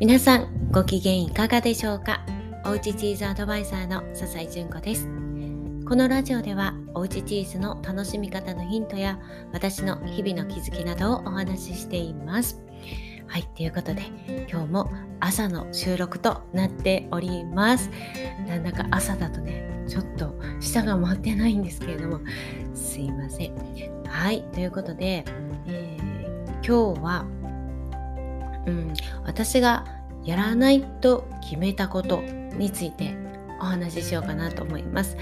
皆さんご機嫌いかがでしょうか？おうちチーズアドバイザーの笹井純子です。このラジオではおうちチーズの楽しみ方のヒントや私の日々の気づきなどをお話ししています。はいということで今日も朝の収録となっております。なんだか朝だとねちょっと舌が回ってないんですけれどもすいません。はいということで、えー、今日はうん、私がやらないと決めたことについてお話ししようかなと思います。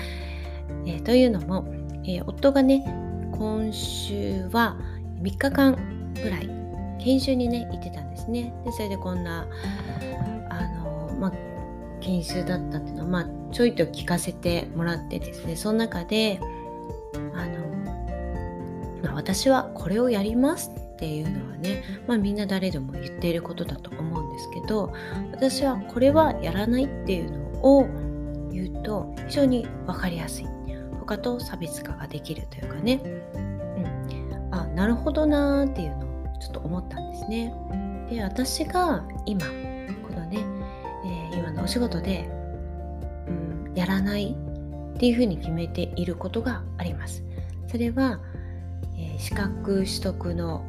えー、というのも、えー、夫がね今週は3日間ぐらい研修にね行ってたんですね。でそれでこんなあの、ま、研修だったっていうのは、まあ、ちょいと聞かせてもらってですねその中であの、ま、私はこれをやりますってていうのはね、まあ、みんな誰でも言っていることだと思うんですけど私はこれはやらないっていうのを言うと非常に分かりやすい他と差別化ができるというかね、うん、あなるほどなーっていうのをちょっと思ったんですね。で私が今このね、えー、今のお仕事で、うん、やらないっていうふうに決めていることがあります。それは、え、資格取得の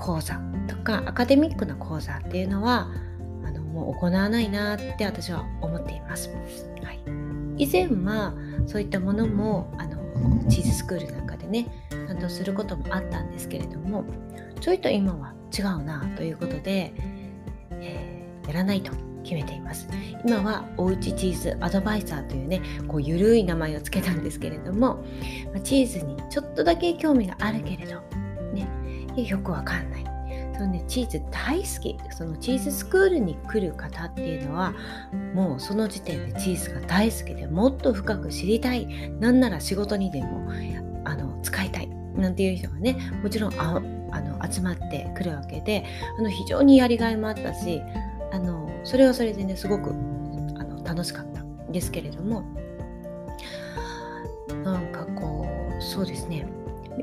講座とかアカデミックな講座っていうのはあのもう行わないなって私は思っています。はい、以前はそういったものもあのチーズスクールなんかでね担当することもあったんですけれどもちょいと今は違うなということで、えー、やらないと決めています今はおうちチーズアドバイザーというねこうゆるい名前を付けたんですけれどもチーズにちょっとだけ興味があるけれどよくわかんない。そのね、チーズ大好き。そのチーズスクールに来る方っていうのはもうその時点でチーズが大好きでもっと深く知りたい。なんなら仕事にでもあの使いたい。なんていう人がねもちろんああの集まってくるわけであの非常にやりがいもあったしあのそれはそれでねすごくあの楽しかったんですけれども。なんかこうそうですね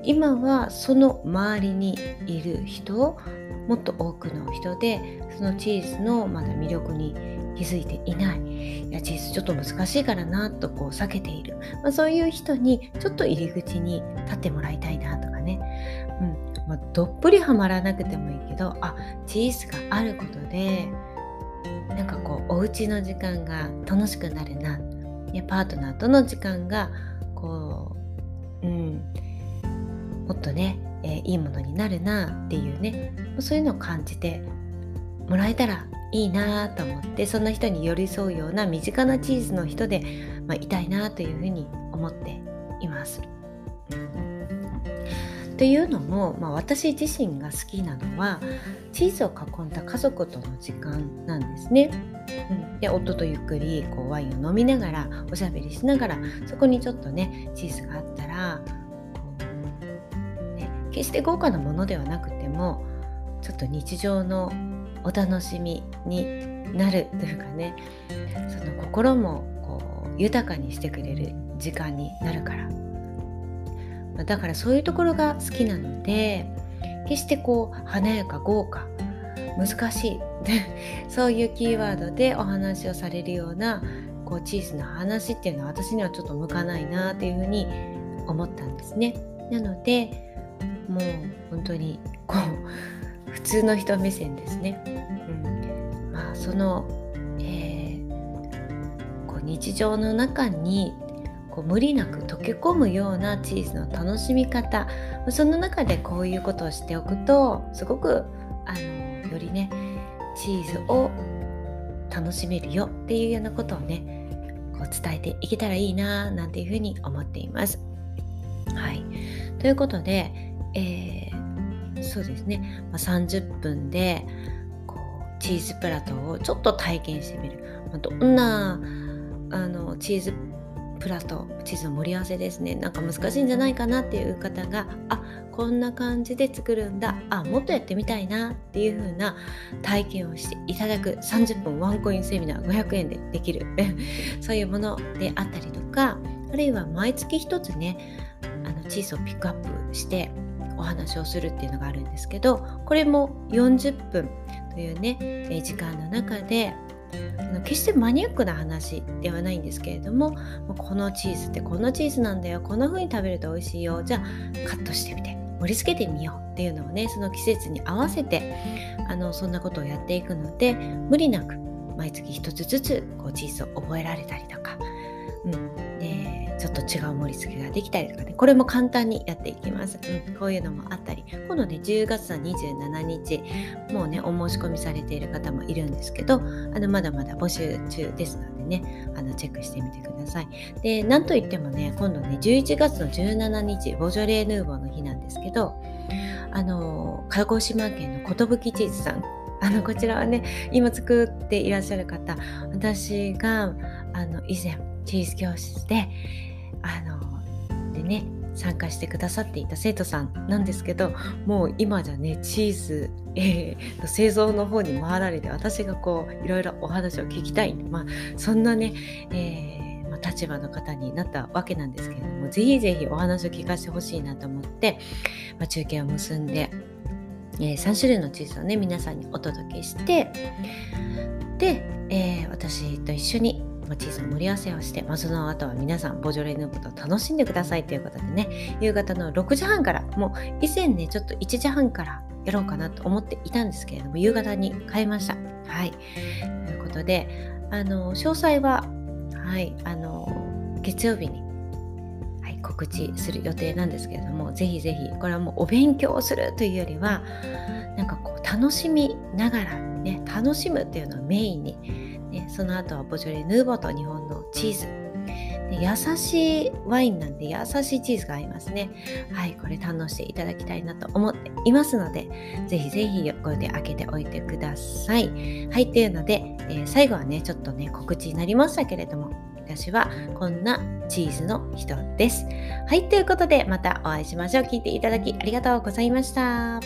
今はその周りにいる人をもっと多くの人でそのチーズのまだ魅力に気づいていない。いやチーズちょっと難しいからなとこう避けている、まあ、そういう人にちょっと入り口に立ってもらいたいなとかね、うん。まあ、どっぷりはまらなくてもいいけどあチーズがあることでなんかこうお家の時間が楽しくなるな。パートナーとの時間がこううん。もっとね、えー、いいものになるなっていうねそういうのを感じてもらえたらいいなと思ってそんな人に寄り添うような身近なチーズの人で、まあ、いたいなというふうに思っています。というのも、まあ、私自身が好きなのはチーズを囲んだ家族との時間なんですね。うん、で夫とゆっくりこうワインを飲みながらおしゃべりしながらそこにちょっとねチーズがあったら決して豪華なものではなくてもちょっと日常のお楽しみになるというかねその心もこう豊かにしてくれる時間になるからだからそういうところが好きなので決してこう華やか豪華難しい そういうキーワードでお話をされるようなこうチーズの話っていうのは私にはちょっと向かないなっていうふうに思ったんですね。なのでもう本当にこう普通の人目線ですね。うん、まあその、えー、こう日常の中にこう無理なく溶け込むようなチーズの楽しみ方その中でこういうことをしておくとすごくあのよりねチーズを楽しめるよっていうようなことをねこう伝えていけたらいいななんていうふうに思っています。はい、ということでえー、そうですね、まあ、30分でこうチーズプラトーをちょっと体験してみる、まあ、どんなあのチーズプラトチーズの盛り合わせですね。なんか難しいんじゃないかなっていう方があこんな感じで作るんだ。あもっとやってみたいなっていう風な体験をしていただく。30分ワンコインセミナー500円でできる。そういうものであったりとかあるいは毎月1つねあのチーズをピックアップしてお話をするっていうのがあるんですけどこれも40分というね、え時間の中で決してマニアックな話ではないんですけれどもこのチーズってこのチーズなんだよこんな風に食べると美味しいよじゃあカットしてみて盛り付けてみようっていうのをねその季節に合わせてあのそんなことをやっていくので無理なく毎月一つずつこうチーズを覚えられたりとか、うんょっと違う盛り付けができたりとかねこれも簡単にやっていきます、うん、こういうのもあったり今度ね10月の27日もうねお申し込みされている方もいるんですけどあのまだまだ募集中ですのでねあのチェックしてみてください。でなんといってもね今度ね11月の17日ボジョレーヌーボーの日なんですけどあの鹿児島県の寿チーズさん。あのこちらはね今作っていらっしゃる方私があの以前チーズ教室であのでね参加してくださっていた生徒さんなんですけどもう今じゃねチーズ、えー、の製造の方に回られて私がこういろいろお話を聞きたい、まあ、そんなね、えー、まあ、立場の方になったわけなんですけれどもぜひぜひお話を聞かせてほしいなと思って、まあ、中継を結んで、えー、3種類のチーズをね皆さんにお届けしてで、え私と一緒にチーズの盛り合わせをして、まあ、その後は皆さんボジョレ・ヌーボーと楽しんでくださいということでね夕方の6時半からもう以前ねちょっと1時半からやろうかなと思っていたんですけれども夕方に変えました。はいということであの詳細は、はい、あの月曜日に、告知する予定なんですけれどもぜひぜひこれはもうお勉強をするというよりはなんかこう楽しみながらね楽しむっていうのをメインにね、その後はボジョレ・ヌーボーと日本のチーズ。で優しいワインなんで優しいチーズが合いますね。はいこれ堪能していただきたいなと思っていますのでぜひぜひご予定開けておいてください。はいというので、えー、最後はねちょっとね告知になりましたけれども私はこんなチーズの人です。はいということでまたお会いしましょう。聞いていただきありがとうございました。